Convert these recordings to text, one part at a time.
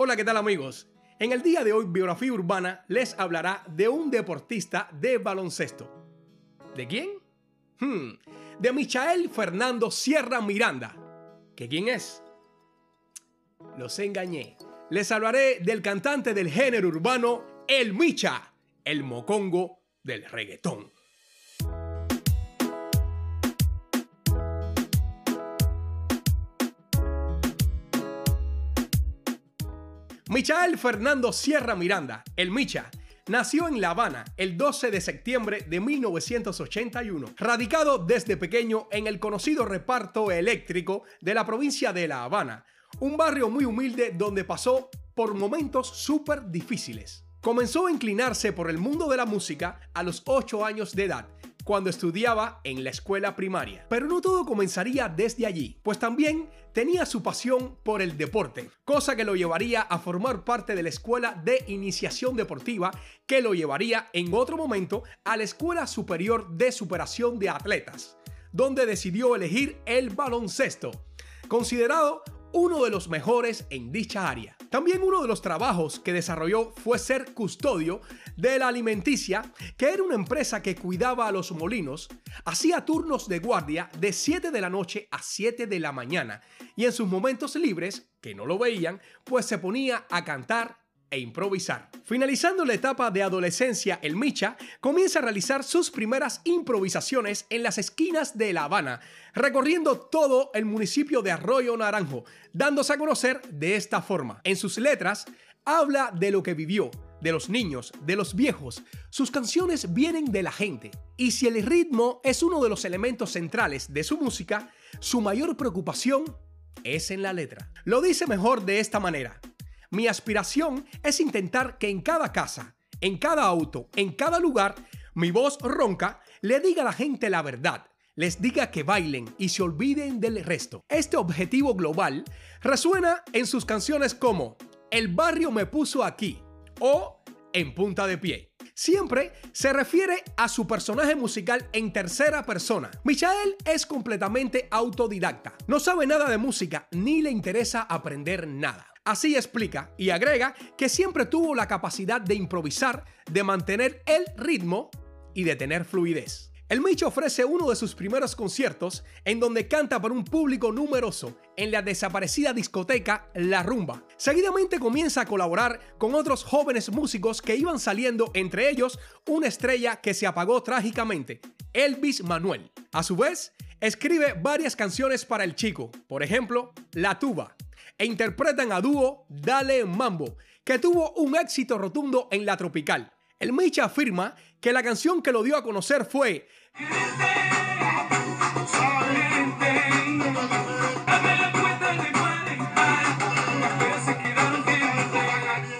Hola, ¿qué tal amigos? En el día de hoy, Biografía Urbana les hablará de un deportista de baloncesto. ¿De quién? Hmm, de Michael Fernando Sierra Miranda. ¿Qué quién es? Los engañé. Les hablaré del cantante del género urbano, El Micha, el mocongo del reggaetón. Michael Fernando Sierra Miranda, el Micha, nació en La Habana el 12 de septiembre de 1981, radicado desde pequeño en el conocido reparto eléctrico de la provincia de La Habana, un barrio muy humilde donde pasó por momentos súper difíciles. Comenzó a inclinarse por el mundo de la música a los 8 años de edad cuando estudiaba en la escuela primaria. Pero no todo comenzaría desde allí, pues también tenía su pasión por el deporte, cosa que lo llevaría a formar parte de la escuela de iniciación deportiva, que lo llevaría en otro momento a la Escuela Superior de Superación de Atletas, donde decidió elegir el baloncesto, considerado uno de los mejores en dicha área. También uno de los trabajos que desarrolló fue ser custodio de la alimenticia, que era una empresa que cuidaba a los molinos, hacía turnos de guardia de 7 de la noche a 7 de la mañana y en sus momentos libres, que no lo veían, pues se ponía a cantar e improvisar. Finalizando la etapa de adolescencia, el Micha comienza a realizar sus primeras improvisaciones en las esquinas de La Habana, recorriendo todo el municipio de Arroyo Naranjo, dándose a conocer de esta forma. En sus letras, habla de lo que vivió, de los niños, de los viejos. Sus canciones vienen de la gente. Y si el ritmo es uno de los elementos centrales de su música, su mayor preocupación es en la letra. Lo dice mejor de esta manera. Mi aspiración es intentar que en cada casa, en cada auto, en cada lugar, mi voz ronca le diga a la gente la verdad, les diga que bailen y se olviden del resto. Este objetivo global resuena en sus canciones como El barrio me puso aquí o En punta de pie. Siempre se refiere a su personaje musical en tercera persona. Michael es completamente autodidacta. No sabe nada de música ni le interesa aprender nada. Así explica y agrega que siempre tuvo la capacidad de improvisar, de mantener el ritmo y de tener fluidez. El Micho ofrece uno de sus primeros conciertos en donde canta para un público numeroso en la desaparecida discoteca La Rumba. Seguidamente comienza a colaborar con otros jóvenes músicos que iban saliendo, entre ellos una estrella que se apagó trágicamente, Elvis Manuel. A su vez, escribe varias canciones para el chico, por ejemplo, La Tuba, e interpretan a dúo Dale Mambo, que tuvo un éxito rotundo en la tropical. El Micha afirma que la canción que lo dio a conocer fue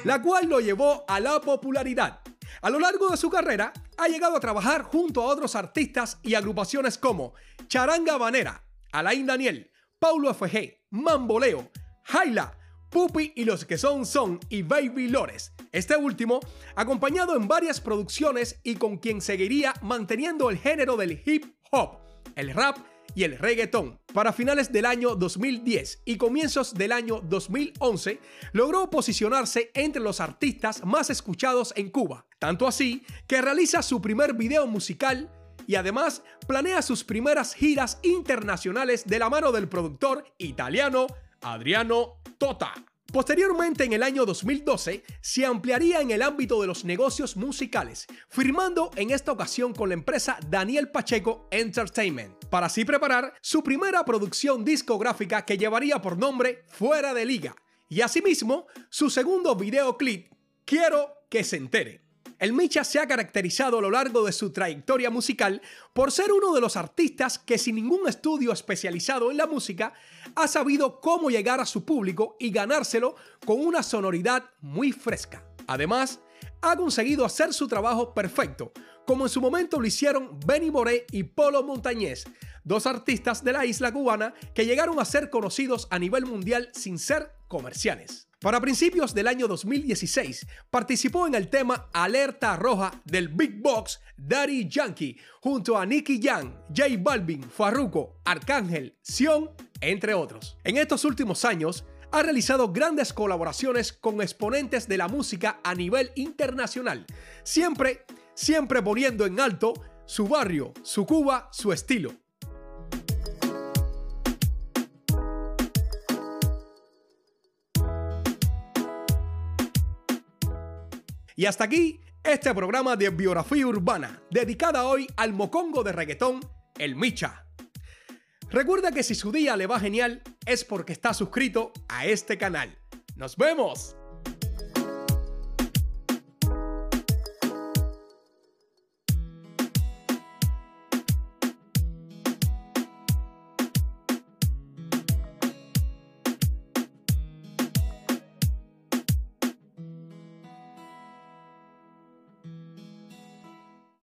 la cual lo llevó a la popularidad. A lo largo de su carrera, ha llegado a trabajar junto a otros artistas y agrupaciones como Charanga Banera, Alain Daniel, Paulo FG, Mamboleo, Jaila, Pupi y los que son son y Baby Lores. Este último, acompañado en varias producciones y con quien seguiría manteniendo el género del hip hop, el rap y el reggaetón. Para finales del año 2010 y comienzos del año 2011, logró posicionarse entre los artistas más escuchados en Cuba. Tanto así que realiza su primer video musical y además planea sus primeras giras internacionales de la mano del productor italiano Adriano Tota. Posteriormente, en el año 2012, se ampliaría en el ámbito de los negocios musicales, firmando en esta ocasión con la empresa Daniel Pacheco Entertainment, para así preparar su primera producción discográfica que llevaría por nombre Fuera de Liga, y asimismo su segundo videoclip, Quiero que se entere. El Micha se ha caracterizado a lo largo de su trayectoria musical por ser uno de los artistas que sin ningún estudio especializado en la música ha sabido cómo llegar a su público y ganárselo con una sonoridad muy fresca. Además, ha conseguido hacer su trabajo perfecto, como en su momento lo hicieron Benny Moré y Polo Montañez, dos artistas de la isla cubana que llegaron a ser conocidos a nivel mundial sin ser comerciales. Para principios del año 2016, participó en el tema Alerta Roja del Big Box Daddy Yankee, junto a Nicky Jam, J Balvin, Farruko, Arcángel, Sion, entre otros. En estos últimos años, ha realizado grandes colaboraciones con exponentes de la música a nivel internacional, siempre, siempre poniendo en alto su barrio, su Cuba, su estilo. Y hasta aquí este programa de biografía urbana, dedicada hoy al mocongo de reggaetón, el Micha. Recuerda que si su día le va genial es porque está suscrito a este canal. ¡Nos vemos!